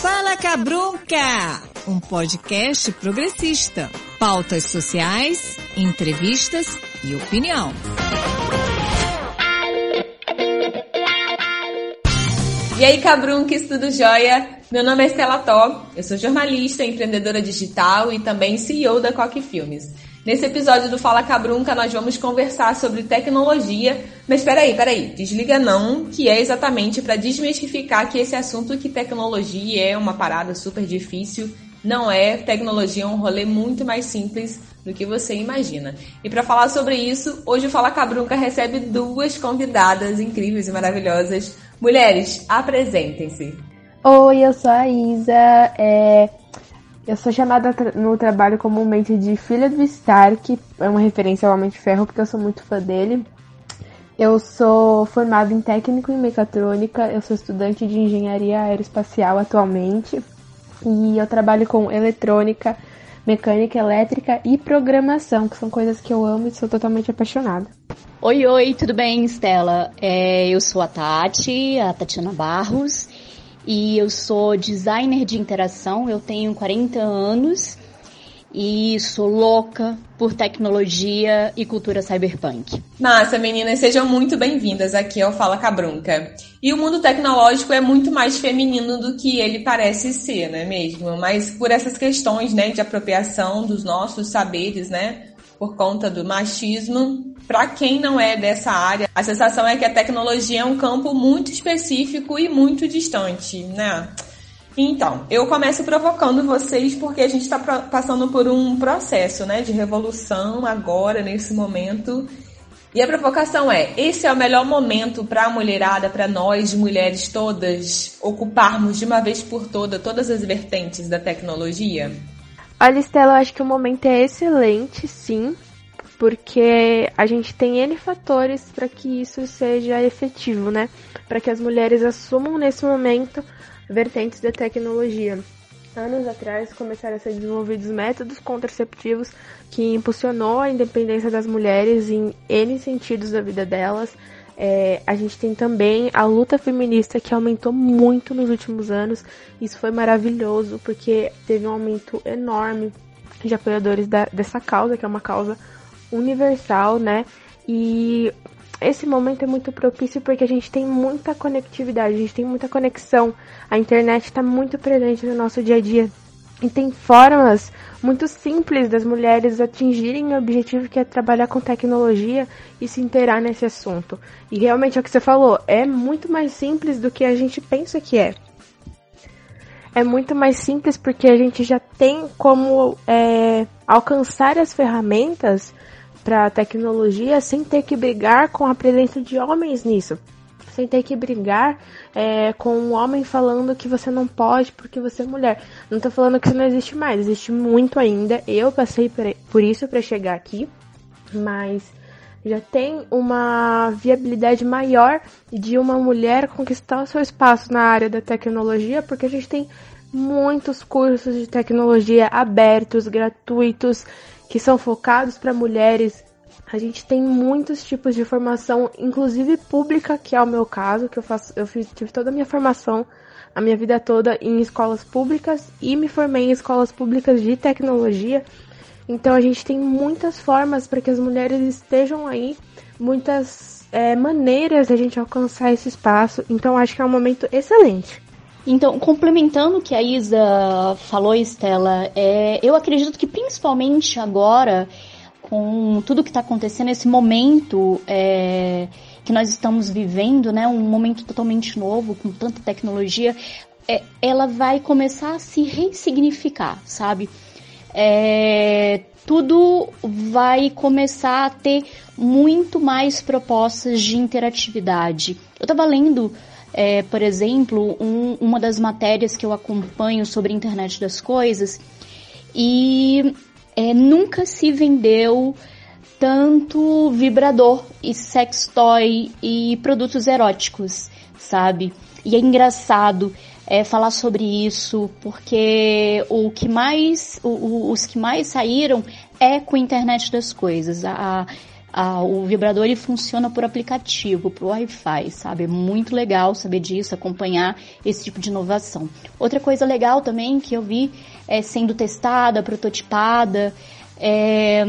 Fala Cabrunca, um podcast progressista. Pautas sociais, entrevistas e opinião. E aí, Cabrunques, tudo jóia? Meu nome é Estela Tó, eu sou jornalista, empreendedora digital e também CEO da Coque Filmes. Nesse episódio do Fala Cabrunca, nós vamos conversar sobre tecnologia. Mas peraí, peraí, desliga não, que é exatamente para desmistificar que esse assunto que tecnologia é uma parada super difícil. Não é, tecnologia é um rolê muito mais simples do que você imagina. E para falar sobre isso, hoje o Fala Cabrunca recebe duas convidadas incríveis e maravilhosas. Mulheres, apresentem-se. Oi, eu sou a Isa. É... Eu sou chamada no trabalho comumente de filha do Stark, é uma referência ao Homem de Ferro porque eu sou muito fã dele. Eu sou formada em técnico em mecatrônica, eu sou estudante de engenharia aeroespacial atualmente e eu trabalho com eletrônica, mecânica elétrica e programação, que são coisas que eu amo e sou totalmente apaixonada. Oi, oi, tudo bem, Stella? É, eu sou a Tati, a Tatiana Barros, e eu sou designer de interação, eu tenho 40 anos e sou louca por tecnologia e cultura cyberpunk. Massa, meninas, sejam muito bem-vindas aqui ao Fala Cabrunca. E o mundo tecnológico é muito mais feminino do que ele parece ser, não é mesmo? Mas por essas questões, né, de apropriação dos nossos saberes, né, por conta do machismo, para quem não é dessa área, a sensação é que a tecnologia é um campo muito específico e muito distante, né? Então, eu começo provocando vocês porque a gente está passando por um processo, né, de revolução agora nesse momento. E a provocação é: esse é o melhor momento para a mulherada, para nós mulheres todas ocuparmos de uma vez por toda todas as vertentes da tecnologia? Olha, Estela, eu acho que o momento é excelente, sim porque a gente tem N fatores para que isso seja efetivo, né? Para que as mulheres assumam nesse momento vertentes da tecnologia. Anos atrás começaram a ser desenvolvidos métodos contraceptivos que impulsionou a independência das mulheres em N sentidos da vida delas. É, a gente tem também a luta feminista que aumentou muito nos últimos anos. Isso foi maravilhoso porque teve um aumento enorme de apoiadores da, dessa causa, que é uma causa universal, né? E esse momento é muito propício porque a gente tem muita conectividade, a gente tem muita conexão. A internet está muito presente no nosso dia a dia. E tem formas muito simples das mulheres atingirem o objetivo que é trabalhar com tecnologia e se inteirar nesse assunto. E realmente é o que você falou, é muito mais simples do que a gente pensa que é. É muito mais simples porque a gente já tem como é, alcançar as ferramentas para a tecnologia sem ter que brigar com a presença de homens nisso. Sem ter que brigar é, com um homem falando que você não pode porque você é mulher. Não tô falando que isso não existe mais, existe muito ainda. Eu passei por isso para chegar aqui, mas já tem uma viabilidade maior de uma mulher conquistar o seu espaço na área da tecnologia, porque a gente tem muitos cursos de tecnologia abertos, gratuitos, que são focados para mulheres. A gente tem muitos tipos de formação, inclusive pública, que é o meu caso, que eu faço, eu fiz, tive toda a minha formação, a minha vida toda em escolas públicas e me formei em escolas públicas de tecnologia. Então a gente tem muitas formas para que as mulheres estejam aí, muitas é, maneiras de a gente alcançar esse espaço. Então acho que é um momento excelente. Então, complementando o que a Isa falou, Estela, é, eu acredito que principalmente agora, com tudo que está acontecendo, esse momento é, que nós estamos vivendo, né, um momento totalmente novo, com tanta tecnologia, é, ela vai começar a se ressignificar, sabe? É, tudo vai começar a ter muito mais propostas de interatividade. Eu estava lendo é, por exemplo, um, uma das matérias que eu acompanho sobre a internet das coisas e é, nunca se vendeu tanto vibrador e sextoy e produtos eróticos, sabe? E é engraçado é, falar sobre isso porque o que mais, o, o, os que mais saíram é com a internet das coisas. A, ah, o vibrador ele funciona por aplicativo, por Wi-Fi, sabe? É muito legal saber disso, acompanhar esse tipo de inovação. Outra coisa legal também que eu vi é, sendo testada, prototipada, é,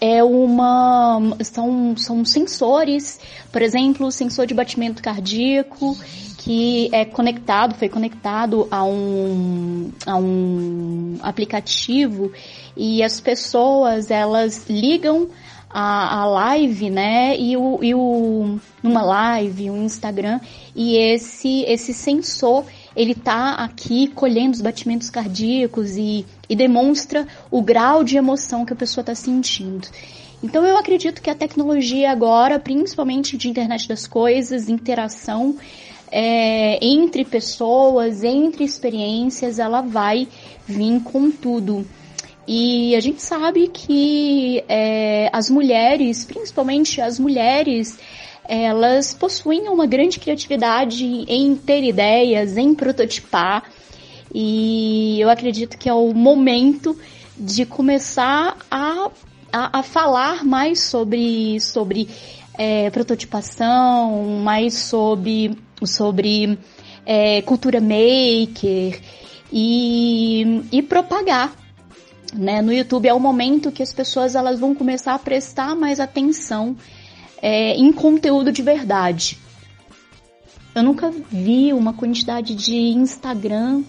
é uma são, são sensores, por exemplo, o sensor de batimento cardíaco que é conectado, foi conectado a um, a um aplicativo e as pessoas elas ligam a, a live, né? E o, e o numa live, um Instagram e esse esse sensor ele tá aqui colhendo os batimentos cardíacos e, e demonstra o grau de emoção que a pessoa está sentindo. Então eu acredito que a tecnologia agora, principalmente de internet das coisas, interação, é, entre pessoas, entre experiências, ela vai vir com tudo. E a gente sabe que é, as mulheres, principalmente as mulheres, elas possuem uma grande criatividade em ter ideias, em prototipar. E eu acredito que é o momento de começar a, a, a falar mais sobre, sobre é, prototipação, mais sobre sobre é, cultura maker e, e propagar. Né? No YouTube é o momento que as pessoas elas vão começar a prestar mais atenção é, em conteúdo de verdade. Eu nunca vi uma quantidade de Instagram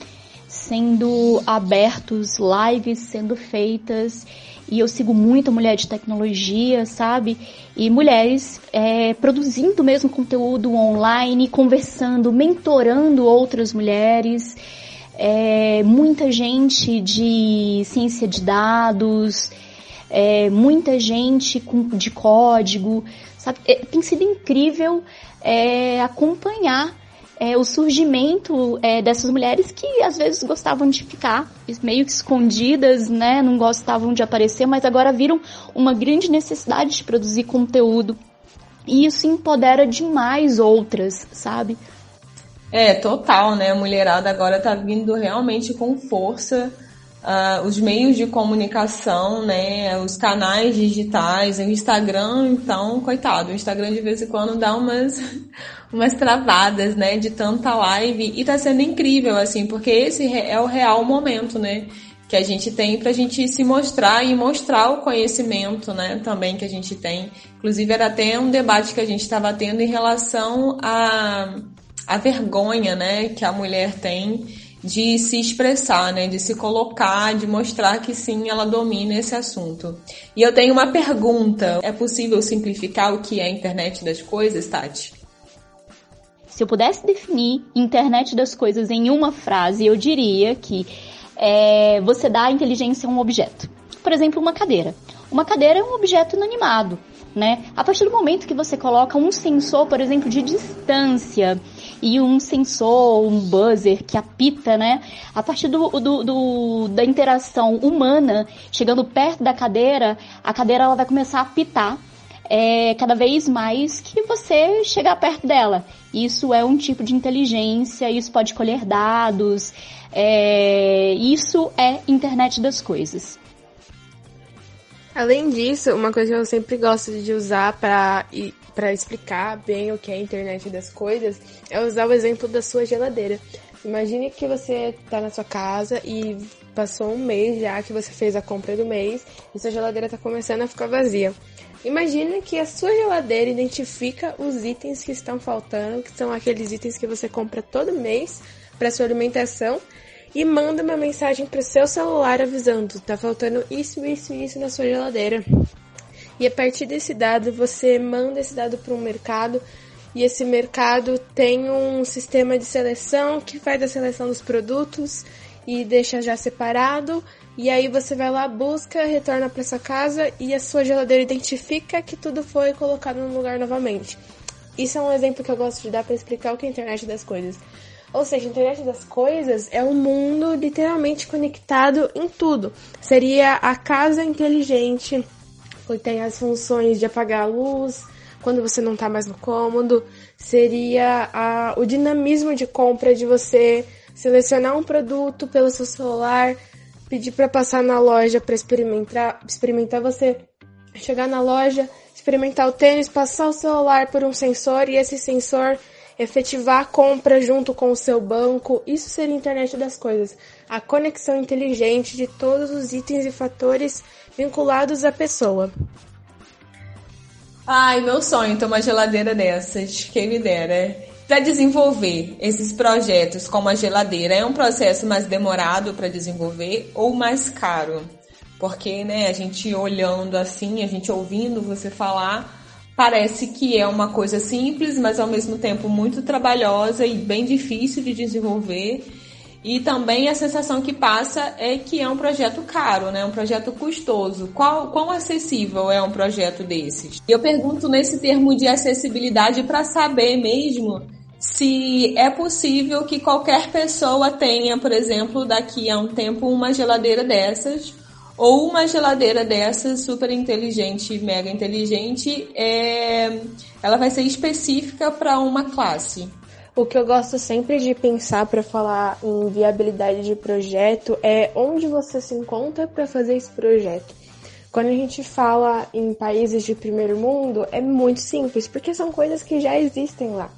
sendo abertos, lives sendo feitas e eu sigo muita mulher de tecnologia, sabe? E mulheres é, produzindo mesmo conteúdo online, conversando, mentorando outras mulheres. É, muita gente de ciência de dados, é, muita gente com, de código, sabe? É, tem sido incrível é, acompanhar é, o surgimento é, dessas mulheres que às vezes gostavam de ficar meio que escondidas, né? Não gostavam de aparecer, mas agora viram uma grande necessidade de produzir conteúdo. E isso empodera demais outras, sabe? É, total, né? A mulherada agora tá vindo realmente com força. Uh, os meios de comunicação, né? Os canais digitais, o Instagram, então, coitado, o Instagram de vez em quando dá umas, umas travadas, né, de tanta live e tá sendo incrível, assim, porque esse é o real momento, né, que a gente tem pra gente se mostrar e mostrar o conhecimento, né, também que a gente tem. Inclusive era até um debate que a gente estava tendo em relação a, a vergonha, né, que a mulher tem de se expressar, né, de se colocar, de mostrar que sim, ela domina esse assunto. E eu tenho uma pergunta: é possível simplificar o que é a internet das coisas, Tati? Se eu pudesse definir internet das coisas em uma frase, eu diria que é, você dá à inteligência um objeto. Por exemplo, uma cadeira. Uma cadeira é um objeto inanimado, né? A partir do momento que você coloca um sensor, por exemplo, de distância e um sensor, um buzzer que apita, né? A partir do, do, do, da interação humana chegando perto da cadeira, a cadeira ela vai começar a apitar é, cada vez mais que você chegar perto dela. Isso é um tipo de inteligência, isso pode colher dados, é, isso é internet das coisas. Além disso, uma coisa que eu sempre gosto de usar para para explicar bem o que é a internet das coisas é usar o exemplo da sua geladeira. Imagine que você está na sua casa e passou um mês já que você fez a compra do mês e sua geladeira está começando a ficar vazia. Imagina que a sua geladeira identifica os itens que estão faltando, que são aqueles itens que você compra todo mês para sua alimentação e manda uma mensagem para seu celular avisando: tá faltando isso, isso e isso na sua geladeira. E a partir desse dado, você manda esse dado para um mercado e esse mercado tem um sistema de seleção que faz a seleção dos produtos e deixa já separado e aí você vai lá, busca, retorna para sua casa e a sua geladeira identifica que tudo foi colocado no lugar novamente. Isso é um exemplo que eu gosto de dar para explicar o que é a internet das coisas. Ou seja, a internet das coisas é um mundo literalmente conectado em tudo. Seria a casa inteligente, que tem as funções de apagar a luz quando você não está mais no cômodo. Seria a, o dinamismo de compra de você selecionar um produto pelo seu celular pedir para passar na loja para experimentar, experimentar você chegar na loja experimentar o tênis, passar o celular por um sensor e esse sensor efetivar a compra junto com o seu banco. Isso seria a internet das coisas. A conexão inteligente de todos os itens e fatores vinculados à pessoa. Ai, meu sonho ter uma geladeira dessas, quem me dera. Para desenvolver esses projetos como a geladeira, é um processo mais demorado para desenvolver ou mais caro? Porque, né, a gente olhando assim, a gente ouvindo você falar, parece que é uma coisa simples, mas ao mesmo tempo muito trabalhosa e bem difícil de desenvolver. E também a sensação que passa é que é um projeto caro, né? Um projeto custoso. Qual, quão acessível é um projeto desses? Eu pergunto nesse termo de acessibilidade para saber mesmo se é possível que qualquer pessoa tenha, por exemplo, daqui a um tempo uma geladeira dessas ou uma geladeira dessas super inteligente, mega inteligente, é, ela vai ser específica para uma classe. O que eu gosto sempre de pensar para falar em viabilidade de projeto é onde você se encontra para fazer esse projeto. Quando a gente fala em países de primeiro mundo, é muito simples, porque são coisas que já existem lá.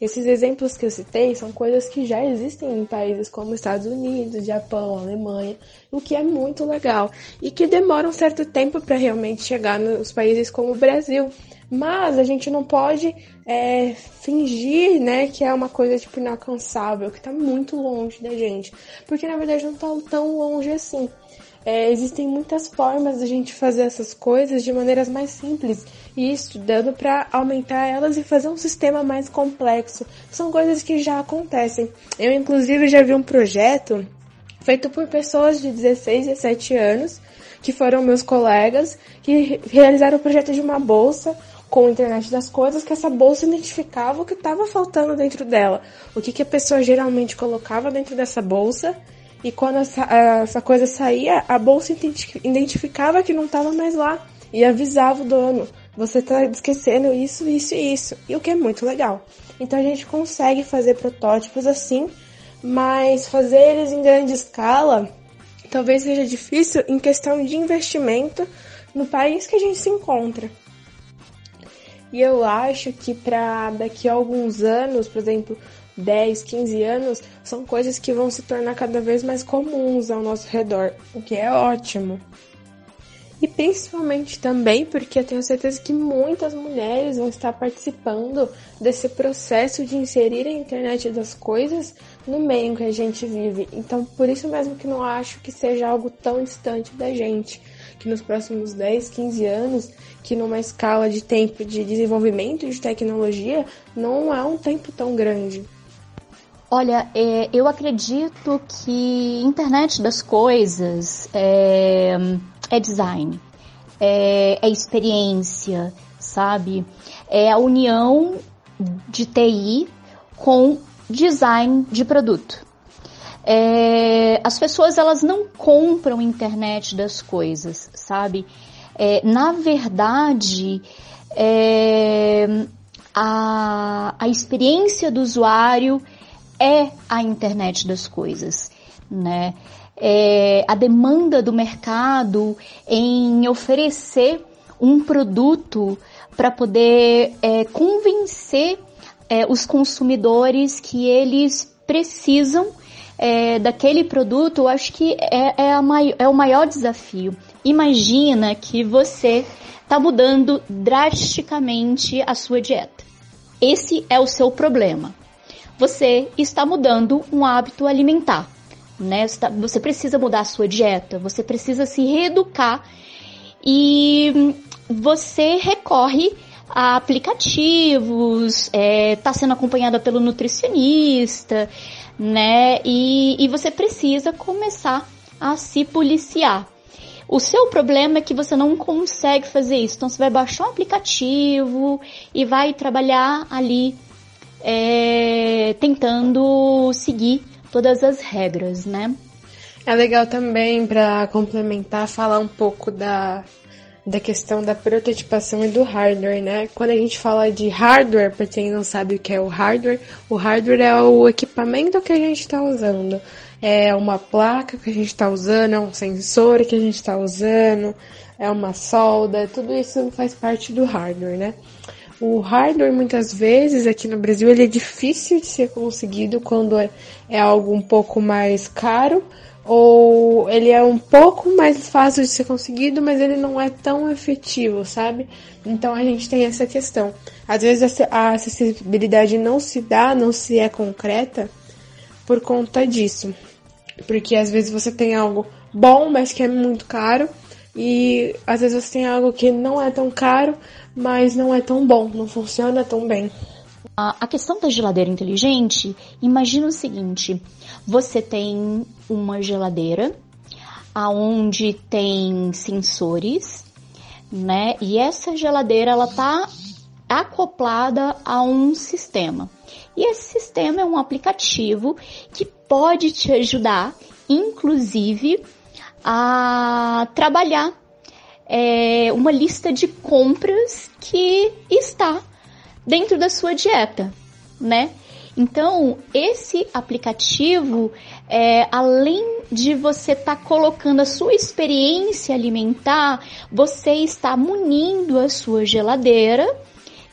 Esses exemplos que eu citei são coisas que já existem em países como Estados Unidos, Japão, Alemanha, o que é muito legal e que demora um certo tempo para realmente chegar nos países como o Brasil, mas a gente não pode é, fingir, né, que é uma coisa tipo inalcançável, que tá muito longe da gente, porque na verdade não tá tão longe assim. É, existem muitas formas da gente fazer essas coisas de maneiras mais simples e estudando para aumentar elas e fazer um sistema mais complexo. São coisas que já acontecem. Eu inclusive já vi um projeto feito por pessoas de 16, 17 anos que foram meus colegas que realizaram o projeto de uma bolsa com a internet das coisas que essa bolsa identificava o que estava faltando dentro dela, o que, que a pessoa geralmente colocava dentro dessa bolsa e quando essa, essa coisa saía, a bolsa identificava que não estava mais lá e avisava o dono: você está esquecendo isso, isso e isso, e o que é muito legal. Então a gente consegue fazer protótipos assim, mas fazer eles em grande escala talvez seja difícil em questão de investimento no país que a gente se encontra. E eu acho que para daqui a alguns anos, por exemplo, 10, 15 anos, são coisas que vão se tornar cada vez mais comuns ao nosso redor, o que é ótimo. E principalmente também porque eu tenho certeza que muitas mulheres vão estar participando desse processo de inserir a internet das coisas no meio em que a gente vive. Então, por isso mesmo que não acho que seja algo tão distante da gente que nos próximos 10, 15 anos, que numa escala de tempo de desenvolvimento de tecnologia, não é um tempo tão grande. Olha, é, eu acredito que internet das coisas é, é design, é, é experiência, sabe? É a união de TI com design de produto. É, as pessoas elas não compram internet das coisas, sabe? É, na verdade, é, a, a experiência do usuário é a internet das coisas, né? É, a demanda do mercado em oferecer um produto para poder é, convencer é, os consumidores que eles precisam é, daquele produto, eu acho que é, é, é o maior desafio. Imagina que você está mudando drasticamente a sua dieta. Esse é o seu problema. Você está mudando um hábito alimentar. Né? Você precisa mudar a sua dieta, você precisa se reeducar e você recorre a aplicativos, está é, tá sendo acompanhada pelo nutricionista, né? E, e você precisa começar a se policiar. O seu problema é que você não consegue fazer isso. Então você vai baixar um aplicativo e vai trabalhar ali é, tentando seguir todas as regras, né? É legal também para complementar falar um pouco da da questão da prototipação e do hardware, né? Quando a gente fala de hardware, para quem não sabe o que é o hardware, o hardware é o equipamento que a gente está usando. É uma placa que a gente está usando, é um sensor que a gente está usando, é uma solda, tudo isso faz parte do hardware, né? O hardware, muitas vezes, aqui no Brasil, ele é difícil de ser conseguido quando é, é algo um pouco mais caro, ou ele é um pouco mais fácil de ser conseguido, mas ele não é tão efetivo, sabe? Então a gente tem essa questão. Às vezes a acessibilidade não se dá, não se é concreta por conta disso. Porque às vezes você tem algo bom, mas que é muito caro, e às vezes você tem algo que não é tão caro, mas não é tão bom, não funciona tão bem. A questão da geladeira inteligente, imagina o seguinte: você tem uma geladeira aonde tem sensores, né? E essa geladeira ela tá acoplada a um sistema. E esse sistema é um aplicativo que pode te ajudar, inclusive, a trabalhar é, uma lista de compras que está dentro da sua dieta, né? Então, esse aplicativo, é, além de você estar tá colocando a sua experiência alimentar, você está munindo a sua geladeira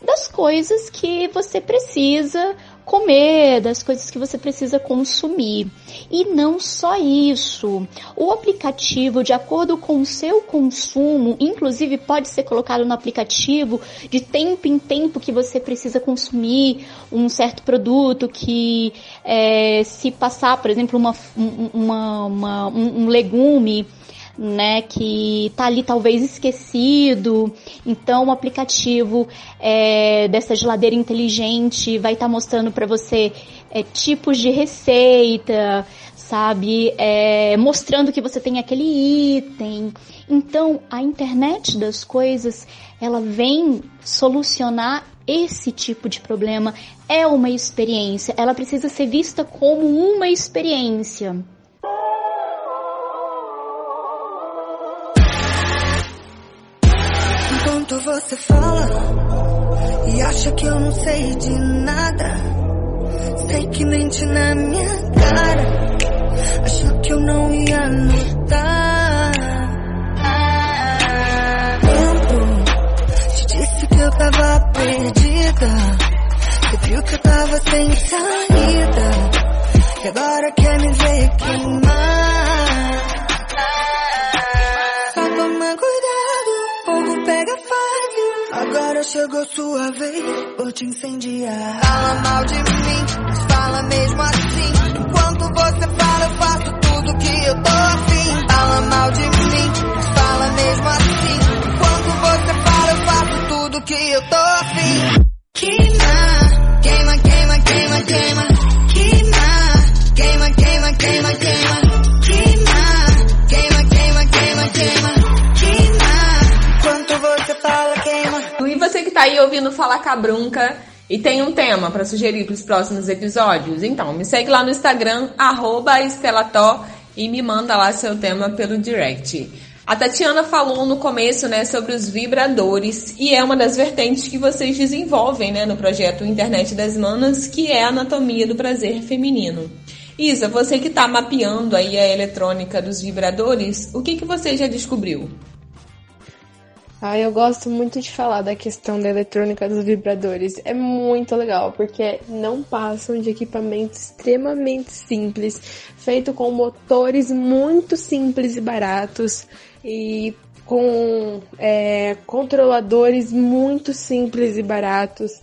das coisas que você precisa comer, das coisas que você precisa consumir. E não só isso. O aplicativo, de acordo com o seu consumo, inclusive pode ser colocado no aplicativo de tempo em tempo que você precisa consumir um certo produto que é, se passar, por exemplo, uma, uma, uma um, um legume né, que tá ali talvez esquecido. Então, o aplicativo é, dessa geladeira inteligente vai estar tá mostrando para você é, tipos de receita, sabe, é, mostrando que você tem aquele item. Então, a internet das coisas, ela vem solucionar esse tipo de problema. É uma experiência, ela precisa ser vista como uma experiência. Você fala e acha que eu não sei de nada, sei que mente na minha cara, achou que eu não ia notar. Lembro, te disse que eu tava perdida, você viu que eu tava sem saída, e agora quer me ver queimar. Agora chegou sua vez, vou te incendiar. Fala mal de mim, mas fala mesmo assim. Aí ouvindo Falar Cabrunca e tem um tema para sugerir para os próximos episódios? Então, me segue lá no Instagram, estelató, e me manda lá seu tema pelo direct. A Tatiana falou no começo, né, sobre os vibradores e é uma das vertentes que vocês desenvolvem, né, no projeto Internet das Manas, que é a anatomia do prazer feminino. Isa, você que está mapeando aí a eletrônica dos vibradores, o que que você já descobriu? Ah, eu gosto muito de falar da questão da eletrônica dos vibradores. É muito legal, porque não passam de equipamentos extremamente simples, feito com motores muito simples e baratos e com é, controladores muito simples e baratos.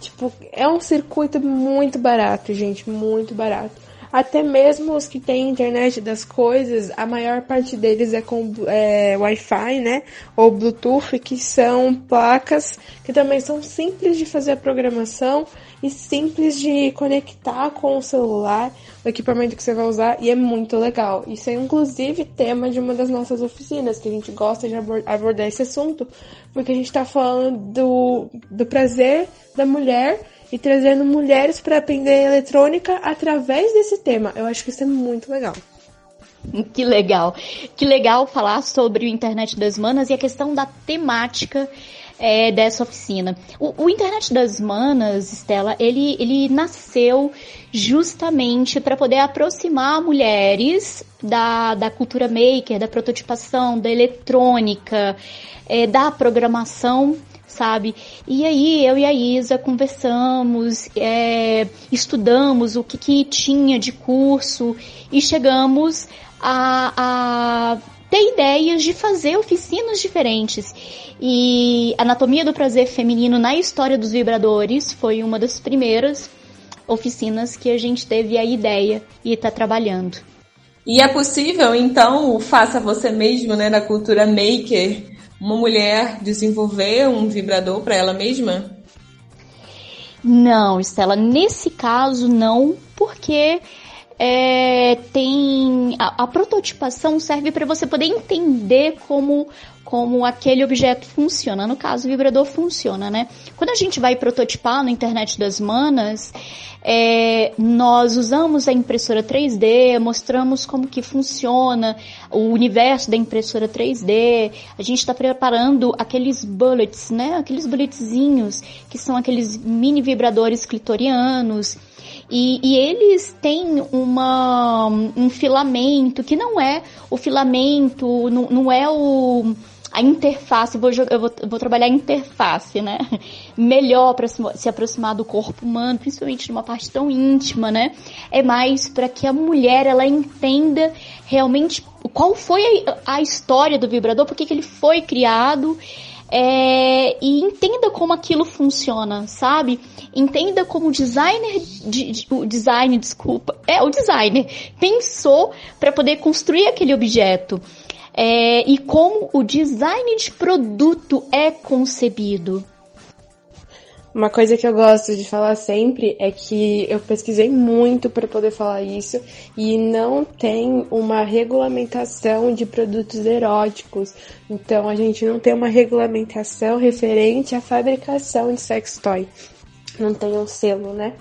Tipo, é um circuito muito barato, gente, muito barato. Até mesmo os que têm internet das coisas, a maior parte deles é com é, Wi-Fi, né? Ou Bluetooth, que são placas que também são simples de fazer a programação e simples de conectar com o celular, o equipamento que você vai usar, e é muito legal. Isso é inclusive tema de uma das nossas oficinas, que a gente gosta de abordar esse assunto, porque a gente está falando do, do prazer da mulher e trazendo mulheres para aprender eletrônica através desse tema. Eu acho que isso é muito legal. Que legal. Que legal falar sobre o Internet das Manas e a questão da temática é, dessa oficina. O, o, Internet das Manas, Stella, ele, ele nasceu justamente para poder aproximar mulheres da, da cultura maker, da prototipação, da eletrônica, é, da programação sabe? E aí eu e a Isa conversamos, é, estudamos o que, que tinha de curso e chegamos a, a ter ideias de fazer oficinas diferentes. E Anatomia do Prazer Feminino na História dos Vibradores foi uma das primeiras oficinas que a gente teve a ideia e está trabalhando. E é possível, então, faça você mesmo, né, da cultura maker, uma mulher desenvolver um vibrador para ela mesma? Não, Estela, nesse caso não, porque é, tem a, a, prototipação serve para você poder entender como como aquele objeto funciona. No caso, o vibrador funciona, né? Quando a gente vai prototipar na internet das manas, é, nós usamos a impressora 3D, mostramos como que funciona o universo da impressora 3D. A gente está preparando aqueles bullets, né? Aqueles bulletzinhos que são aqueles mini vibradores clitorianos. E, e, eles têm uma, um filamento que não é o filamento, não, não é o a interface, vou, eu vou, vou trabalhar a interface, né? Melhor para se, se, aproximar do corpo humano, principalmente numa parte tão íntima, né? É mais para que a mulher ela entenda realmente qual foi a, a história do vibrador, por que ele foi criado. É, e entenda como aquilo funciona, sabe? Entenda como o designer, de, de, o design, desculpa, é o designer pensou para poder construir aquele objeto é, e como o design de produto é concebido. Uma coisa que eu gosto de falar sempre é que eu pesquisei muito para poder falar isso e não tem uma regulamentação de produtos eróticos. Então a gente não tem uma regulamentação referente à fabricação de sex toy. Não tem um selo, né?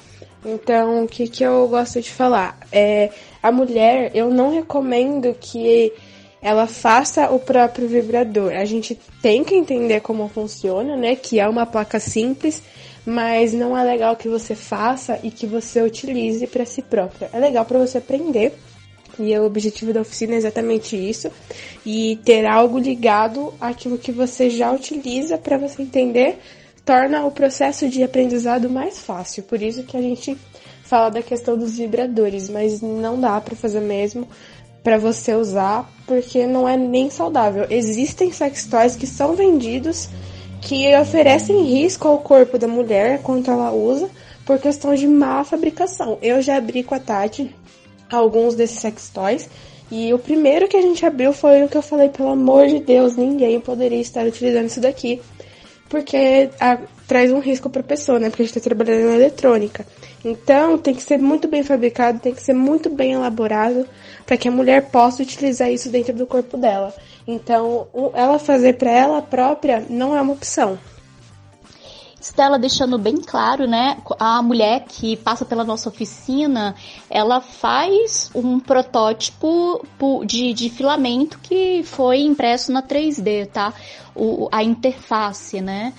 Então o que, que eu gosto de falar? É, a mulher, eu não recomendo que ela faça o próprio vibrador. A gente tem que entender como funciona, né? Que é uma placa simples, mas não é legal que você faça e que você utilize para si própria. É legal para você aprender. E o objetivo da oficina é exatamente isso. E ter algo ligado àquilo que você já utiliza para você entender torna o processo de aprendizado mais fácil. Por isso que a gente fala da questão dos vibradores, mas não dá para fazer mesmo para você usar, porque não é nem saudável. Existem sex toys que são vendidos que oferecem risco ao corpo da mulher quando ela usa por questão de má fabricação. Eu já abri com a Tati alguns desses sex toys e o primeiro que a gente abriu foi o que eu falei, pelo amor de Deus, ninguém poderia estar utilizando isso daqui, porque a, traz um risco para a pessoa, né? Porque a gente está trabalhando na eletrônica. Então, tem que ser muito bem fabricado, tem que ser muito bem elaborado para que a mulher possa utilizar isso dentro do corpo dela. Então, ela fazer para ela própria não é uma opção. Stella deixando bem claro, né? A mulher que passa pela nossa oficina, ela faz um protótipo de, de filamento que foi impresso na 3D, tá? O, a interface, né?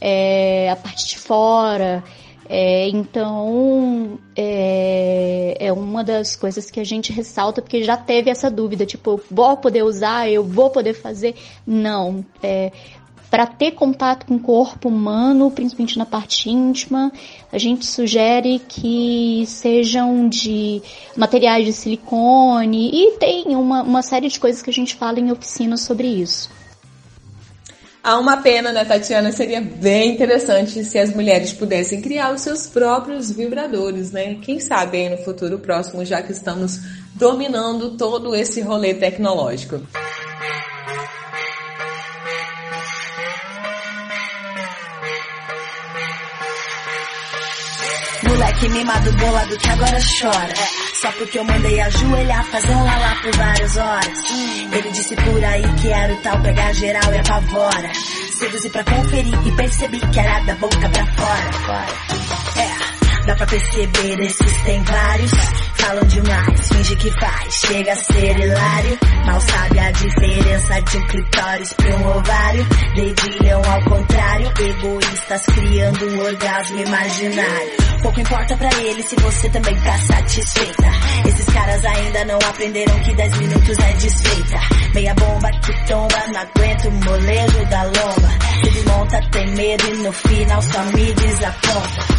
É, a parte de fora. É, então, é, é, uma das coisas que a gente ressalta, porque já teve essa dúvida, tipo, eu vou poder usar, eu vou poder fazer? Não. É, para ter contato com o corpo humano, principalmente na parte íntima, a gente sugere que sejam de materiais de silicone e tem uma, uma série de coisas que a gente fala em oficinas sobre isso. Há uma pena, né, Tatiana? Seria bem interessante se as mulheres pudessem criar os seus próprios vibradores, né? Quem sabe aí no futuro próximo, já que estamos dominando todo esse rolê tecnológico. Moleque mimado bolado que agora chora. Só porque eu mandei ajoelhar, fazer um lalá por várias horas. Ele disse por aí que era o tal pegar geral e apavora. Seduzi pra conferir e percebi que era da boca pra fora. É, dá pra perceber, esses tem vários. falam demais, finge que faz, chega a ser hilário. Mal sabe a diferença de um clitóris pra um ovário. Dedilham ao contrário, egoístas criando um orgasmo imaginário. Pouco importa pra eles se você também tá satisfeita. Esses caras ainda não aprenderam que 10 minutos é desfeita. Meia bomba que tomba, não aguento o molejo da lomba. Se desmonta, tem medo e no final só me desaponta.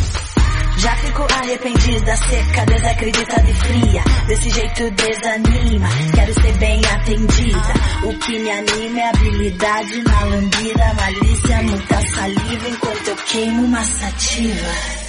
Já fico arrependida, seca, desacreditada e fria. Desse jeito desanima, quero ser bem atendida. O que me anima é habilidade na lambida, malícia, muita saliva enquanto eu queimo uma sativa.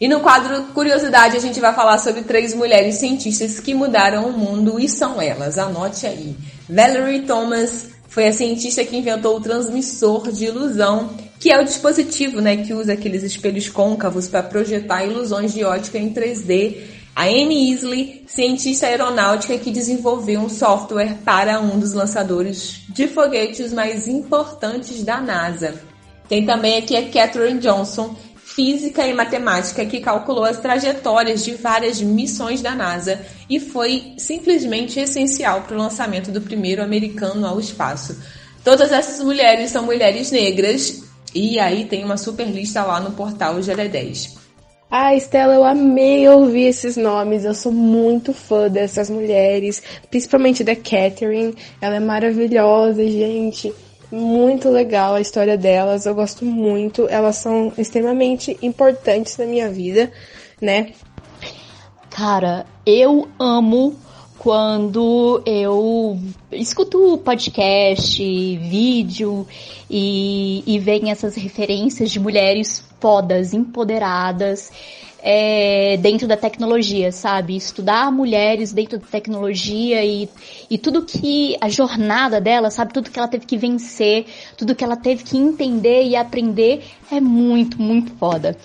E no quadro Curiosidade a gente vai falar sobre três mulheres cientistas que mudaram o mundo e são elas. Anote aí. Valerie Thomas foi a cientista que inventou o transmissor de ilusão, que é o dispositivo né, que usa aqueles espelhos côncavos para projetar ilusões de ótica em 3D. A Amy Isley, cientista aeronáutica que desenvolveu um software para um dos lançadores de foguetes mais importantes da NASA. Tem também aqui a Catherine Johnson, física e matemática que calculou as trajetórias de várias missões da NASA e foi simplesmente essencial para o lançamento do primeiro americano ao espaço. Todas essas mulheres são mulheres negras e aí tem uma super lista lá no portal GD10. Ah, Estela, eu amei ouvir esses nomes. Eu sou muito fã dessas mulheres, principalmente da Catherine. Ela é maravilhosa, gente muito legal a história delas, eu gosto muito, elas são extremamente importantes na minha vida, né? Cara, eu amo quando eu escuto podcast, vídeo e, e vem essas referências de mulheres fodas, empoderadas é, dentro da tecnologia, sabe? Estudar mulheres dentro da tecnologia e, e tudo que a jornada dela, sabe? Tudo que ela teve que vencer, tudo que ela teve que entender e aprender é muito, muito foda.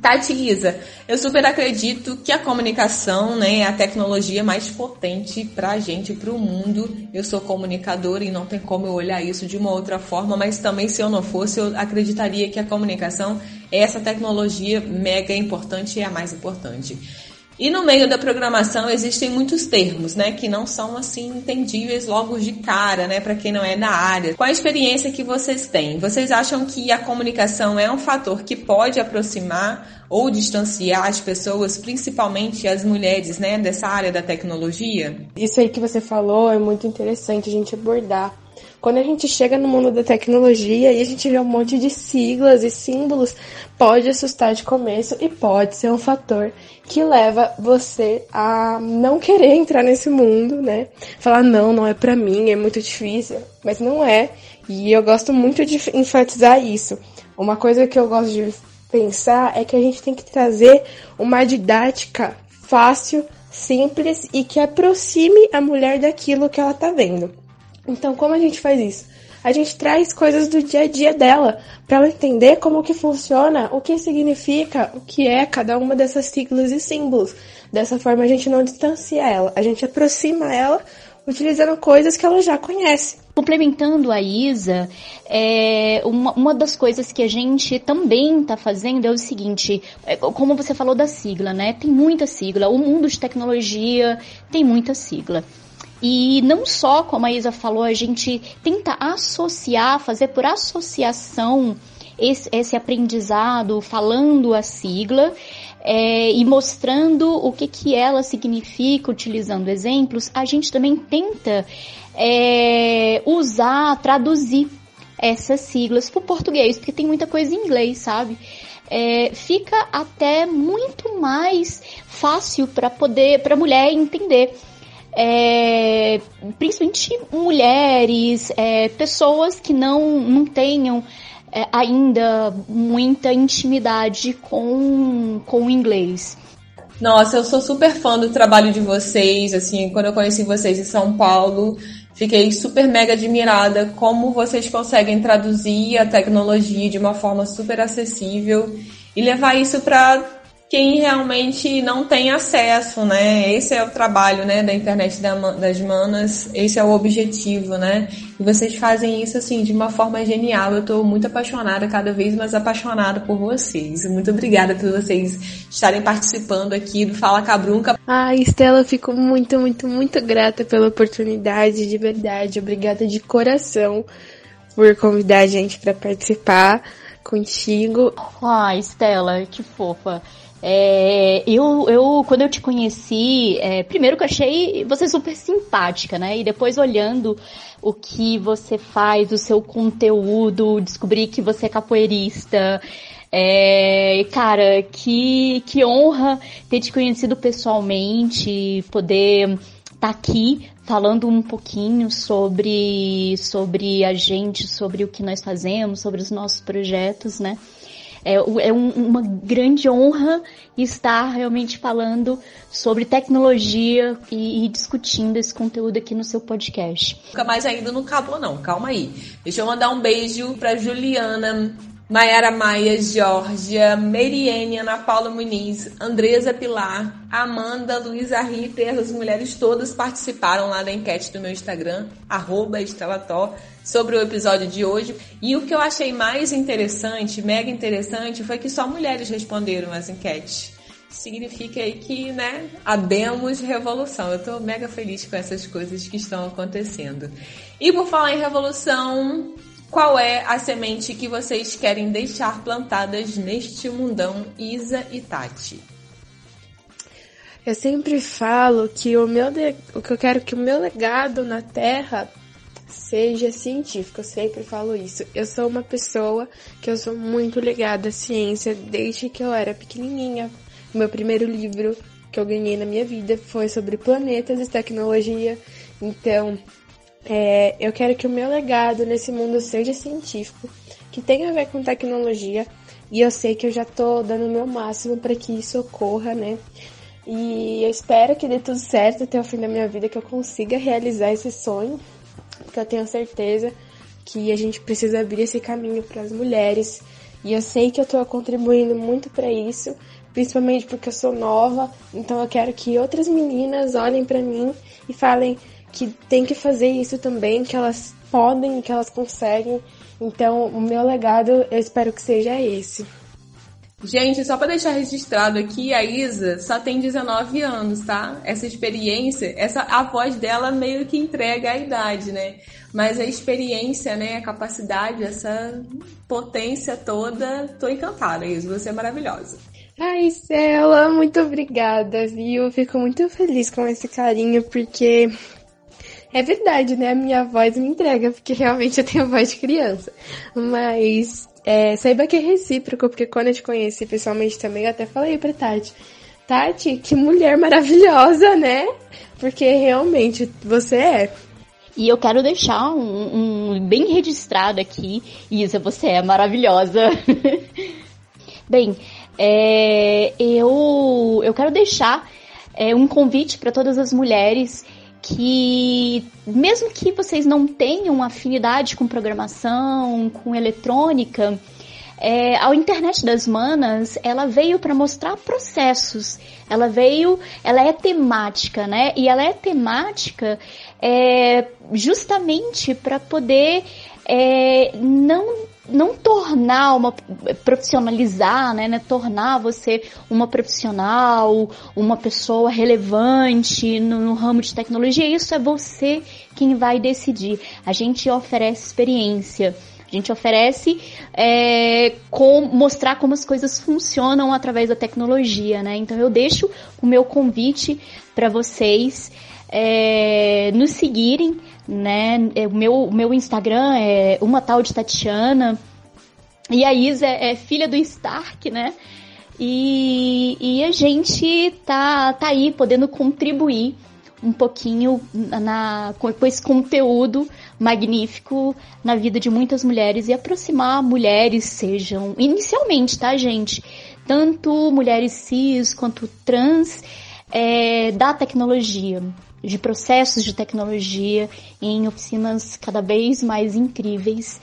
Tati Isa, eu super acredito que a comunicação né, é a tecnologia mais potente para a gente, para o mundo. Eu sou comunicadora e não tem como eu olhar isso de uma outra forma, mas também se eu não fosse, eu acreditaria que a comunicação é essa tecnologia mega importante e é a mais importante. E no meio da programação existem muitos termos, né, que não são assim entendíveis logo de cara, né, para quem não é da área. Qual a experiência que vocês têm? Vocês acham que a comunicação é um fator que pode aproximar ou distanciar as pessoas, principalmente as mulheres, né, dessa área da tecnologia? Isso aí que você falou é muito interessante a gente abordar quando a gente chega no mundo da tecnologia e a gente vê um monte de siglas e símbolos, pode assustar de começo e pode ser um fator que leva você a não querer entrar nesse mundo, né? Falar, não, não é pra mim, é muito difícil. Mas não é. E eu gosto muito de enfatizar isso. Uma coisa que eu gosto de pensar é que a gente tem que trazer uma didática fácil, simples e que aproxime a mulher daquilo que ela tá vendo. Então, como a gente faz isso? A gente traz coisas do dia a dia dela, para ela entender como que funciona, o que significa, o que é cada uma dessas siglas e símbolos. Dessa forma a gente não distancia ela, a gente aproxima ela utilizando coisas que ela já conhece. Complementando a Isa, é, uma, uma das coisas que a gente também está fazendo é o seguinte, é, como você falou da sigla, né? Tem muita sigla, o mundo de tecnologia tem muita sigla. E não só, como a Isa falou, a gente tenta associar, fazer por associação esse, esse aprendizado, falando a sigla é, e mostrando o que, que ela significa, utilizando exemplos, a gente também tenta é, usar, traduzir essas siglas para o português, porque tem muita coisa em inglês, sabe? É, fica até muito mais fácil para poder, para a mulher entender é, principalmente mulheres, é, pessoas que não, não tenham é, ainda muita intimidade com, com o inglês. Nossa, eu sou super fã do trabalho de vocês, assim, quando eu conheci vocês em São Paulo, fiquei super mega admirada como vocês conseguem traduzir a tecnologia de uma forma super acessível e levar isso para quem realmente não tem acesso, né? Esse é o trabalho, né, da internet das manas, esse é o objetivo, né? E vocês fazem isso assim de uma forma genial. Eu tô muito apaixonada, cada vez mais apaixonada por vocês. Muito obrigada por vocês estarem participando aqui do Fala Cabrunca. Ah, Estela, fico muito, muito, muito grata pela oportunidade, de verdade. Obrigada de coração por convidar a gente para participar contigo. Ah, Estela, que fofa. É, eu, eu, quando eu te conheci, é, primeiro que eu achei você super simpática, né? E depois olhando o que você faz, o seu conteúdo, descobri que você é capoeirista. É, cara, que, que honra ter te conhecido pessoalmente, poder tá aqui falando um pouquinho sobre, sobre a gente, sobre o que nós fazemos, sobre os nossos projetos, né? É, é um, uma grande honra estar realmente falando sobre tecnologia e, e, discutindo esse conteúdo aqui no seu podcast. Mais ainda não acabou não, calma aí. Deixa eu mandar um beijo para Juliana Mayara Maia, Georgia, Meriene, Ana Paula Muniz, Andresa Pilar, Amanda, Luísa Rita e essas mulheres todas participaram lá da enquete do meu Instagram, arroba sobre o episódio de hoje. E o que eu achei mais interessante, mega interessante, foi que só mulheres responderam as enquetes. Significa aí que, né, abemos revolução. Eu tô mega feliz com essas coisas que estão acontecendo. E por falar em revolução, qual é a semente que vocês querem deixar plantadas neste mundão, Isa e Tati? Eu sempre falo que o meu de... o que eu quero que o meu legado na Terra seja científico. Eu sempre falo isso. Eu sou uma pessoa que eu sou muito ligada à ciência desde que eu era pequenininha. Meu primeiro livro que eu ganhei na minha vida foi sobre planetas e tecnologia. Então, é, eu quero que o meu legado nesse mundo seja científico, que tenha a ver com tecnologia, e eu sei que eu já tô dando o meu máximo para que isso ocorra, né? E eu espero que dê tudo certo até o fim da minha vida, que eu consiga realizar esse sonho, porque eu tenho certeza que a gente precisa abrir esse caminho para as mulheres. E eu sei que eu estou contribuindo muito para isso, principalmente porque eu sou nova, então eu quero que outras meninas olhem para mim e falem: que tem que fazer isso também, que elas podem, que elas conseguem. Então, o meu legado, eu espero que seja esse. Gente, só para deixar registrado aqui, a Isa só tem 19 anos, tá? Essa experiência, essa a voz dela meio que entrega a idade, né? Mas a experiência, né, a capacidade, essa potência toda, tô encantada, Isa, você é maravilhosa. Ai, Cela, muito obrigada, viu? Fico muito feliz com esse carinho, porque é verdade, né? A minha voz me entrega, porque realmente eu tenho voz de criança. Mas é, saiba que é recíproco, porque quando eu te conheci pessoalmente também, eu até falei pra Tati. Tati, que mulher maravilhosa, né? Porque realmente você é. E eu quero deixar um, um bem registrado aqui. Isa, você é maravilhosa. bem, é, eu, eu quero deixar é, um convite para todas as mulheres que mesmo que vocês não tenham afinidade com programação, com eletrônica, é, a internet das manas, ela veio para mostrar processos. Ela veio, ela é temática, né? E ela é temática é, justamente para poder é, não não tornar uma profissionalizar, né, né, tornar você uma profissional, uma pessoa relevante no, no, ramo de tecnologia, isso é você quem vai decidir. A gente oferece experiência. A gente oferece é, com, mostrar como as coisas funcionam através da tecnologia, né? Então eu deixo o meu convite para vocês é, nos seguirem, né? É, o meu, meu Instagram é uma tal de Tatiana. E a Isa é, é filha do Stark, né? E, e a gente tá, tá aí podendo contribuir um pouquinho na, com, com esse conteúdo magnífico na vida de muitas mulheres e aproximar mulheres, sejam inicialmente, tá, gente? Tanto mulheres cis quanto trans, é, da tecnologia de processos de tecnologia em oficinas cada vez mais incríveis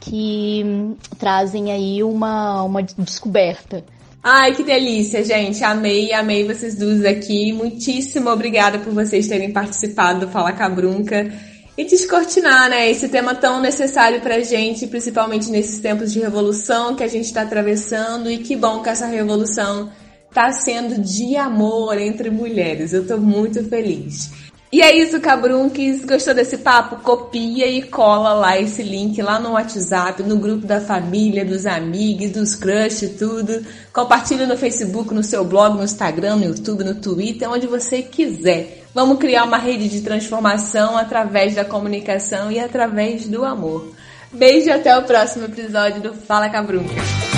que trazem aí uma, uma descoberta Ai, que delícia, gente. Amei, amei vocês duas aqui. Muitíssimo obrigada por vocês terem participado do Fala Cabrunca e descortinar, né, esse tema tão necessário pra gente, principalmente nesses tempos de revolução que a gente está atravessando e que bom que essa revolução tá sendo de amor entre mulheres. Eu tô muito feliz. E é isso, Cabrunques. Gostou desse papo? Copia e cola lá esse link lá no WhatsApp, no grupo da família, dos amigos, dos crush, tudo. Compartilha no Facebook, no seu blog, no Instagram, no YouTube, no Twitter, onde você quiser. Vamos criar uma rede de transformação através da comunicação e através do amor. Beijo e até o próximo episódio do Fala Cabrunca.